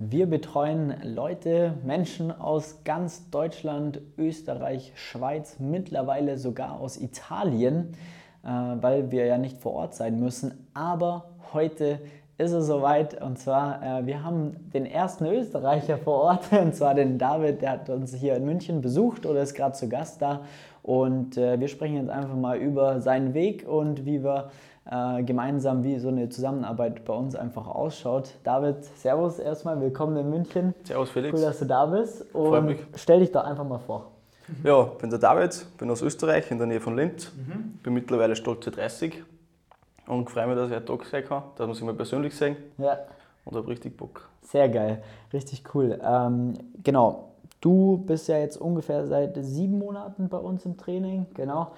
Wir betreuen Leute, Menschen aus ganz Deutschland, Österreich, Schweiz, mittlerweile sogar aus Italien, äh, weil wir ja nicht vor Ort sein müssen. Aber heute ist es soweit. Und zwar, äh, wir haben den ersten Österreicher vor Ort und zwar den David, der hat uns hier in München besucht oder ist gerade zu Gast da. Und äh, wir sprechen jetzt einfach mal über seinen Weg und wie wir äh, gemeinsam, wie so eine Zusammenarbeit bei uns einfach ausschaut. David, Servus erstmal, willkommen in München. Servus Felix. Cool, dass du da bist und stell dich doch einfach mal vor. Ja, ich bin der David, bin aus Österreich in der Nähe von Linz, mhm. bin mittlerweile stolze 30 und freue mich, dass ich heute da sein kann, dass wir sich mal persönlich sehen. Ja. Und habe richtig Bock. Sehr geil, richtig cool. Ähm, genau, du bist ja jetzt ungefähr seit sieben Monaten bei uns im Training, genau.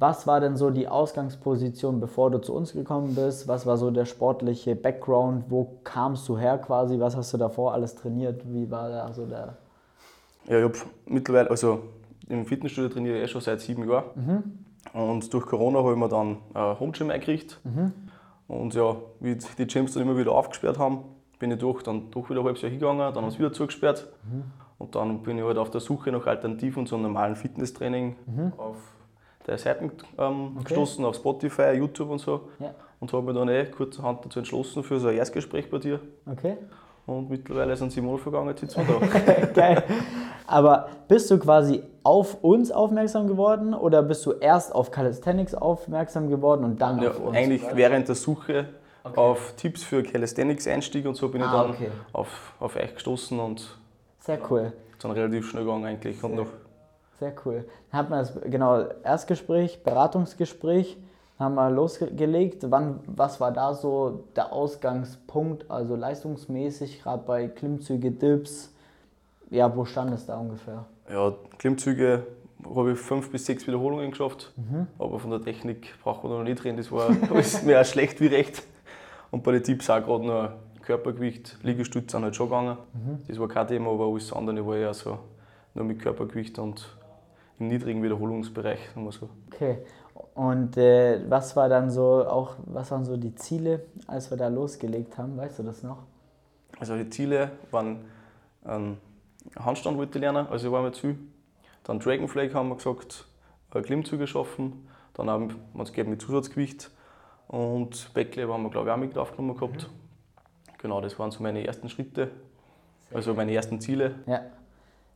Was war denn so die Ausgangsposition, bevor du zu uns gekommen bist? Was war so der sportliche Background? Wo kamst du her quasi? Was hast du davor alles trainiert? Wie war da so der. Ja, ich habe mittlerweile, also im Fitnessstudio trainiere ich eh schon seit sieben Jahren. Mhm. Und durch Corona habe ich mir dann ein Homegym eingerichtet. Mhm. Und ja, wie die Gyms dann immer wieder aufgesperrt haben, bin ich durch, dann doch wieder ein halbes Jahr hingegangen, dann haben sie wieder zugesperrt. Mhm. Und dann bin ich halt auf der Suche nach Alternativen zu einem normalen Fitnesstraining mhm. auf der Seiten ähm, okay. gestoßen, auf Spotify, YouTube und so. Ja. Und habe mich dann eh kurzerhand dazu entschlossen für so ein Erstgespräch bei dir. Okay. Und mittlerweile sind sieben Monate vergangen, jetzt sitzen wir da. Geil. Aber bist du quasi auf uns aufmerksam geworden oder bist du erst auf Calisthenics aufmerksam geworden und dann ja, auf uns? Eigentlich während der Suche okay. auf Tipps für Calisthenics-Einstieg und so bin ah, ich dann okay. auf, auf euch gestoßen und sehr cool. Dann relativ schnell gegangen eigentlich. Sehr, und noch sehr cool. Dann hat man das genau Erstgespräch, Beratungsgespräch, haben wir losgelegt. Wann, was war da so der Ausgangspunkt, also leistungsmäßig, gerade bei Klimmzüge, Dips? Ja, wo stand es da ungefähr? Ja, Klimmzüge habe ich fünf bis sechs Wiederholungen geschafft, mhm. aber von der Technik braucht man noch nicht reden, das war alles mehr schlecht wie recht. Und bei den Tipps auch gerade noch Körpergewicht, Liegestütze sind halt schon gegangen. Mhm. Das war kein Thema, aber alles andere war ja so nur mit Körpergewicht und im niedrigen Wiederholungsbereich, sagen wir so. Okay. Und äh, was war dann so auch, was waren so die Ziele, als wir da losgelegt haben? Weißt du das noch? Also die Ziele waren ähm, Handstand wollte ich lernen, also ich war mir zu. Dann Dragonflake haben wir gesagt, äh, Klimmzüge schaffen. Dann haben wir es mit Zusatzgewicht. Und Backlever haben wir glaube ich auch mit aufgenommen gehabt. Mhm. Genau, das waren so meine ersten Schritte, also meine ersten Ziele. Ja,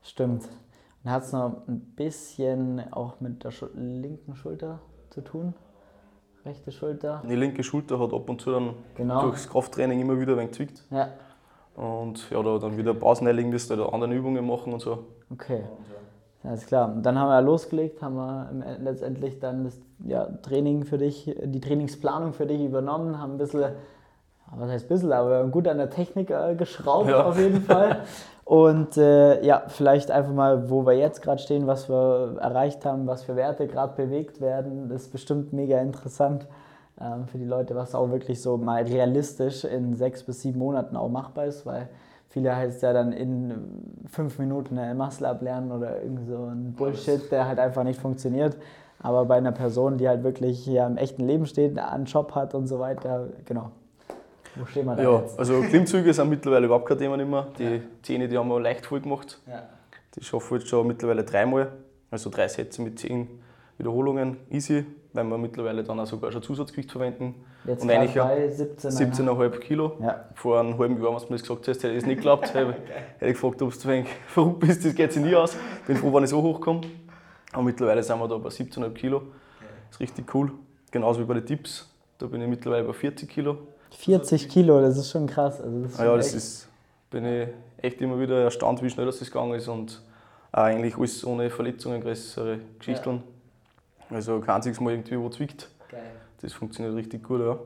stimmt. Dann hat es noch ein bisschen auch mit der Schul linken Schulter zu tun. Rechte Schulter. Die linke Schulter hat ab und zu dann genau. durchs Krafttraining immer wieder ein wenig zwickt. Ja. Und ja, da dann wieder Pausen einlegen müsst oder andere Übungen machen und so. Okay. Alles klar. Und dann haben wir losgelegt, haben wir letztendlich dann das ja, Training für dich, die Trainingsplanung für dich übernommen, haben ein bisschen, was heißt ein bisschen, aber gut an der Technik äh, geschraubt ja. auf jeden Fall. Und äh, ja, vielleicht einfach mal, wo wir jetzt gerade stehen, was wir erreicht haben, was für Werte gerade bewegt werden. Das ist bestimmt mega interessant ähm, für die Leute, was auch wirklich so mal realistisch in sechs bis sieben Monaten auch machbar ist, weil viele heißt ja dann in fünf Minuten eine Muscle ablernen oder irgend so ein Bullshit, der halt einfach nicht funktioniert. Aber bei einer Person, die halt wirklich hier im echten Leben steht, einen Job hat und so weiter, genau, wo stehen wir da ja, jetzt? Also Klimmzüge sind mittlerweile überhaupt kein Thema mehr. Die ja. Zähne, die haben wir leicht voll gemacht. Ja. Die schaffen jetzt schon mittlerweile dreimal. Also drei Sätze mit zehn Wiederholungen. Easy, weil wir mittlerweile dann auch sogar schon Zusatzgewicht verwenden. Jetzt und eigentlich bei 17,5 17 Kilo. Ja. Vor einem halben Jahr, was du mir das gesagt hast, hätte ich es nicht geglaubt. hätte ich gefragt, ob du verrückt bist, das geht sich nie aus. Bin froh, wenn ich so hochkomme. Aber mittlerweile sind wir da bei 17,5 Kilo. Das ist richtig cool. Genauso wie bei den Tipps. Da bin ich mittlerweile bei 40 Kilo. 40 Kilo, das ist schon krass. Also das ja, das ist, bin ich echt immer wieder erstaunt, wie schnell das gegangen ist und eigentlich alles ohne Verletzungen, größere Geschichten. Ja. Also kein einziges Mal irgendwie wo zwickt. Geil. Das funktioniert richtig gut, ja.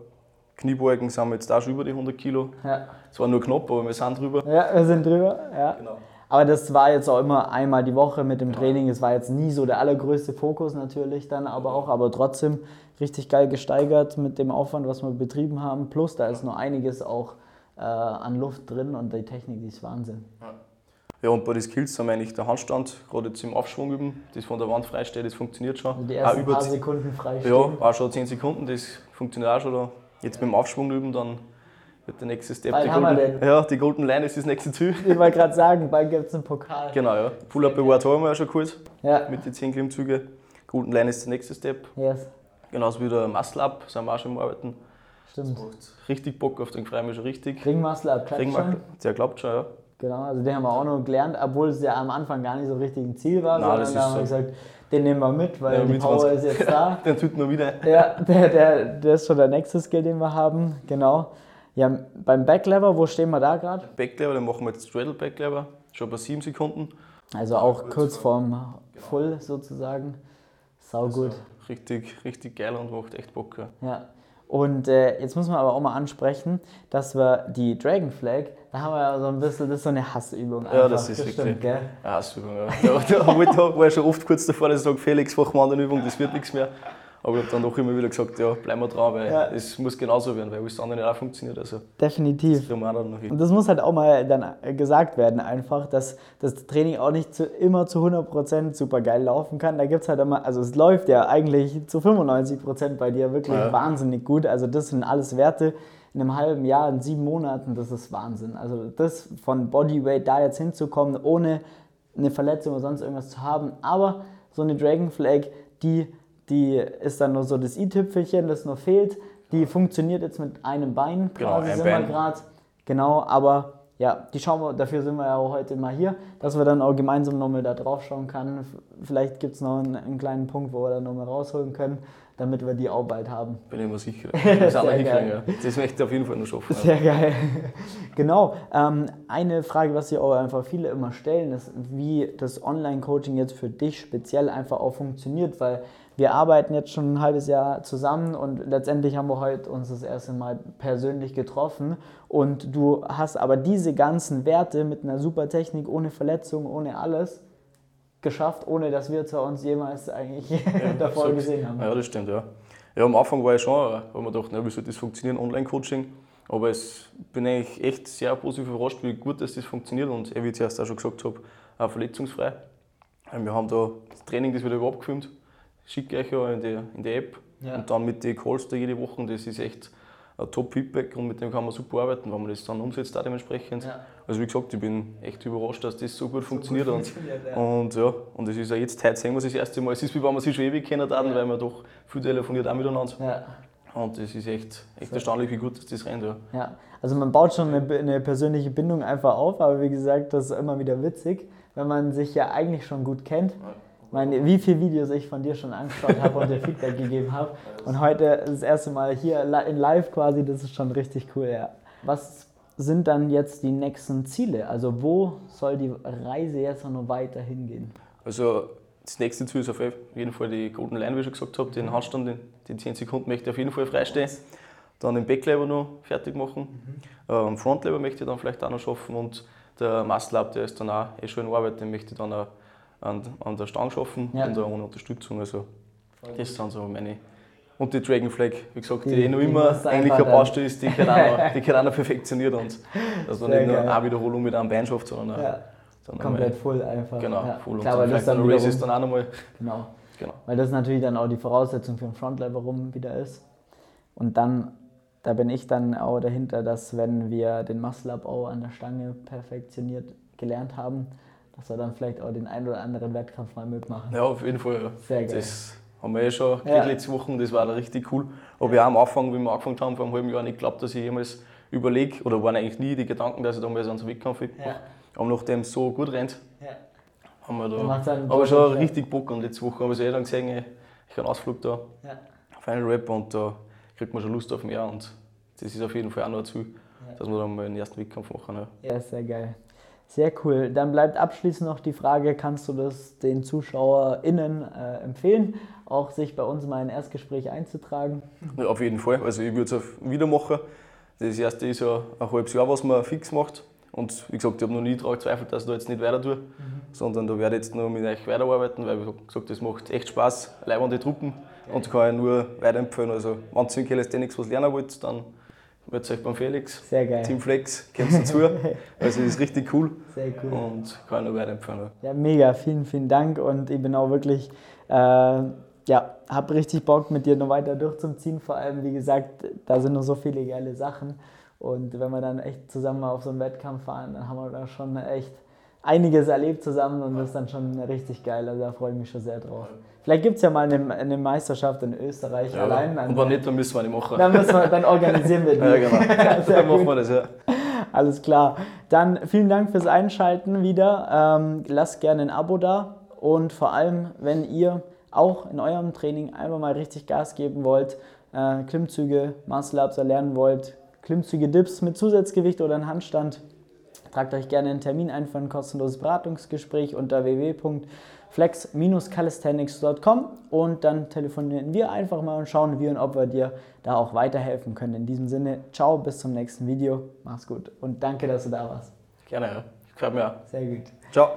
Kniebeugen sind wir jetzt auch schon über die 100 Kilo. Ja. Zwar nur knapp, aber wir sind drüber. Ja, wir sind drüber, ja. Genau. Aber das war jetzt auch immer einmal die Woche mit dem Training. Es war jetzt nie so der allergrößte Fokus natürlich dann aber auch, aber trotzdem richtig geil gesteigert mit dem Aufwand, was wir betrieben haben. Plus da ist noch einiges auch äh, an Luft drin und die Technik die ist Wahnsinn. Ja, und bei den Skills haben wir eigentlich der Handstand, gerade jetzt im Aufschwung üben, das von der Wand freisteht, das funktioniert schon. Also die ersten auch über paar Sekunden freistehen. Ja, auch schon 10 Sekunden, das funktioniert auch schon. Da. Jetzt ja. beim Aufschwung üben, dann wird der nächste Step. Bald die Golden, ja, die Golden Line ist das nächste Ziel. Ich wollte gerade sagen, bald gibt es einen Pokal. Genau, ja. Pull-Up Award haben wir ja schon geholt Ja, mit den 10 Klimmzüge. Golden Line ist der nächste Step. yes, Genauso wie der Muscle Up, sind wir auch schon am Arbeiten. stimmt. Richtig Bock auf den freue mich schon richtig. Ringmuscle ab, klappt Ringmuscle, der glaubt schon, ja. Genau, also den haben wir auch noch gelernt, obwohl es ja am Anfang gar nicht so richtig ein Ziel war, Nein, sondern da ist haben wir so. gesagt, den nehmen wir mit, weil Ja, die mit Power ist jetzt da. Den tut man wieder. Ja, der, der, der ist schon der nächste Skill, den wir haben. Genau. Ja, beim Backlever, wo stehen wir da gerade? Backlever, den machen wir jetzt Straddle Backlever, schon bei 7 Sekunden. Also auch kurz vorm Full sozusagen. Sau gut. Richtig, richtig geil und macht echt Bock. Ja. Ja. Und äh, jetzt muss man aber auch mal ansprechen, dass wir die Dragon Flag, da haben wir ja so ein bisschen, das ist so eine Hassübung. Ja, einfach, das ist stimmt, wirklich- gell? Ja, super. Ja. Da, da wollte- war ich schon oft kurz davor, dass ich sage, Felix, mach mal eine Übung, das wird nichts mehr. Aber ich habe dann doch immer wieder gesagt, ja, bleiben wir dran, weil Ja. es muss genauso werden, weil alles andere nicht auch funktioniert. Also, Definitiv. das. Und das muss halt auch mal dann gesagt werden, einfach, dass das Training auch nicht zu, immer zu 100% super geil laufen kann. Da gibt es halt immer, also es läuft ja eigentlich zu 95% bei dir wirklich Ja. wahnsinnig gut. Also das sind alles Werte in einem halben Jahr, in sieben Monaten, das ist Wahnsinn. Also das von Bodyweight da jetzt hinzukommen, ohne eine Verletzung oder sonst irgendwas zu haben. Aber so eine Dragon Flag, die, die ist dann nur so das i-Tüpfelchen, das noch fehlt. Die funktioniert jetzt mit einem Bein Genau, quasi, sind wir gerade. Genau, aber ja, die schauen wir, dafür sind wir ja auch heute mal hier, dass wir dann auch gemeinsam nochmal da drauf schauen können. Vielleicht gibt es noch einen, einen kleinen Punkt, wo wir dann nochmal rausholen können, damit wir die auch bald haben. Bin ich mir sicher. Das geil. Ja. Das möchte ich auf jeden Fall noch schaffen. Ja. Sehr geil. genau. Ähm, eine Frage, was sich auch einfach viele immer stellen, ist, wie das Online-Coaching jetzt für dich speziell einfach auch funktioniert, weil wir arbeiten jetzt schon ein halbes Jahr zusammen und letztendlich haben wir heute uns das erste Mal persönlich getroffen und du hast aber diese ganzen Werte mit einer super Technik, ohne Verletzung, ohne alles geschafft, ohne dass wir zu uns jemals eigentlich davor So- gesehen haben. Ja, das stimmt, ja. Ja, am Anfang war ich schon, habe mir gedacht, na, wie soll das funktionieren, Online-Coaching. Aber es bin eigentlich echt sehr positiv überrascht, wie gut dass das funktioniert und wie ich zuerst auch schon gesagt habe, auch verletzungsfrei. Wir haben da das Training, das wird über abgefilmt, schicke euch in die, in die App Ja. und dann mit den Calls da jede Woche. Das ist echt ein Top-Feedback und mit dem kann man super arbeiten, wenn man das dann umsetzt, auch dementsprechend. Ja. Also wie gesagt, ich bin echt überrascht, dass das so gut funktioniert. funktioniert, ja. und, und ja, und es ist ja jetzt, heute sehen wir es das erste Mal. Es ist wie wenn wir sich schon ewig kennen, ja. weil wir doch viel telefoniert auch miteinander. Ja. Und es ist echt, echt erstaunlich, wie gut das rennt. Ja. Ja, also man baut schon eine, eine persönliche Bindung einfach auf, aber wie gesagt, das ist immer wieder witzig, wenn man sich ja eigentlich schon gut kennt. Ich meine, wie viele Videos ich von dir schon angeschaut habe und dir Feedback gegeben habe. Und heute das erste Mal hier in live quasi, das ist schon richtig cool, ja. Was sind dann jetzt die nächsten Ziele? Also wo soll die Reise jetzt noch weiter hingehen? Also das nächste Ziel ist auf jeden Fall die Golden Line, wie ich schon gesagt habe. Den Handstand, den- die 10 Sekunden möchte ich auf jeden Fall freistehen. Dann den Backlever noch fertig machen. Ähm, Frontlever möchte ich dann vielleicht auch noch schaffen. Und der Muscle Up, der ist dann auch eh schon in Arbeit, den möchte ich dann auch an, an der Stange schaffen Ja. und auch ohne Unterstützung. Also das sind so meine. Und die Dragon Flag, wie gesagt, die, Die- noch immer eigentlich eine Baustelle ist, die gehört auch die gehört auch perfektioniert und dass man Sehr nicht nur geil. eine Wiederholung mit einem Bein schafft, sondern Ja, sondern komplett voll einfach. Genau, ja. voll. Und Klar, dann weil das vielleicht dann dann Races wiederum, dann auch nochmal. genau. Genau. Weil das natürlich dann auch die Voraussetzung für den Frontlever rum wieder ist. Und dann, da bin ich dann auch dahinter, dass wenn wir den Muscle-Up auch an der Stange perfektioniert gelernt haben, dass wir dann vielleicht auch den einen oder anderen Wettkampf mal mitmachen. Ja, auf jeden Fall. Ja. Sehr geil. Das haben wir eh schon Ja. letzte Woche, das war da richtig cool. Aber ja, am Anfang, wie wir angefangen haben, vor einem halben Jahr nicht geglaubt, dass ich jemals überlege, oder waren eigentlich nie die Gedanken, dass ich da mal so einen Wettkampf mache. Ja. Aber nachdem es so gut rennt, Ja. haben wir da aber schon Bock, richtig Bock. Und letzte Woche habe ich es eh dann gesehen, ich ich habe einen Ausflug da, Ja. Final Rap, und da kriegt man schon Lust auf mehr. Und das ist auf jeden Fall auch noch ein Ziel, dass wir dann mal den ersten Wettkampf machen. Ja. ja, sehr geil. Sehr cool. Dann bleibt abschließend noch die Frage, kannst du das den ZuschauerInnen äh, empfehlen, auch sich bei uns mal in ein Erstgespräch einzutragen? Ja, auf jeden Fall. Also ich würde es auch wieder machen. Das erste ist ja ein halbes Jahr, was man fix macht. Und wie gesagt, ich habe noch nie daran gezweifelt, dass ich da jetzt nicht weiter tue, sondern da werde ich jetzt noch mit euch weiterarbeiten, weil wie gesagt, das macht echt Spaß, leibende Truppen und kann ich nur weiterempfehlen. Also, wenn ihr in Calisthenics was lernen wollt, dann meldet euch beim Felix. Sehr geil. Team Flex, kommt dazu. Also, ist richtig cool Sehr cool. und kann nur weiterempfehlen. Ja, mega, vielen, vielen Dank und ich bin auch wirklich, äh, ja, habe richtig Bock mit dir noch weiter durchzuziehen. Vor allem, wie gesagt, da sind noch so viele geile Sachen Und wenn wir dann echt zusammen auf so einen Wettkampf fahren, dann haben wir da schon echt einiges erlebt zusammen und das ist dann schon richtig geil. Also da freue ich mich schon sehr drauf. Vielleicht gibt es ja mal eine, eine, Meisterschaft in Österreich ja, allein. Und wenn nicht, dann müssen wir die machen. Dann, müssen wir, dann organisieren wir die. ja, genau. dann machen wir das, ja. Alles klar. Dann vielen Dank fürs Einschalten wieder. Ähm, lasst gerne ein Abo da und vor allem, wenn ihr auch in eurem Training einfach mal richtig Gas geben wollt, äh, Klimmzüge, Muscle Ups erlernen wollt, Klimmzüge Dips mit Zusatzgewicht oder einen Handstand, tragt euch gerne einen Termin ein für ein kostenloses Beratungsgespräch unter www.flex-calisthenics.com und dann telefonieren wir einfach mal und schauen, wie und ob wir dir da auch weiterhelfen können. In diesem Sinne, ciao, bis zum nächsten Video, mach's gut und danke, dass du da warst. Gerne. Gefällt mir auch. Sehr gut. Ciao.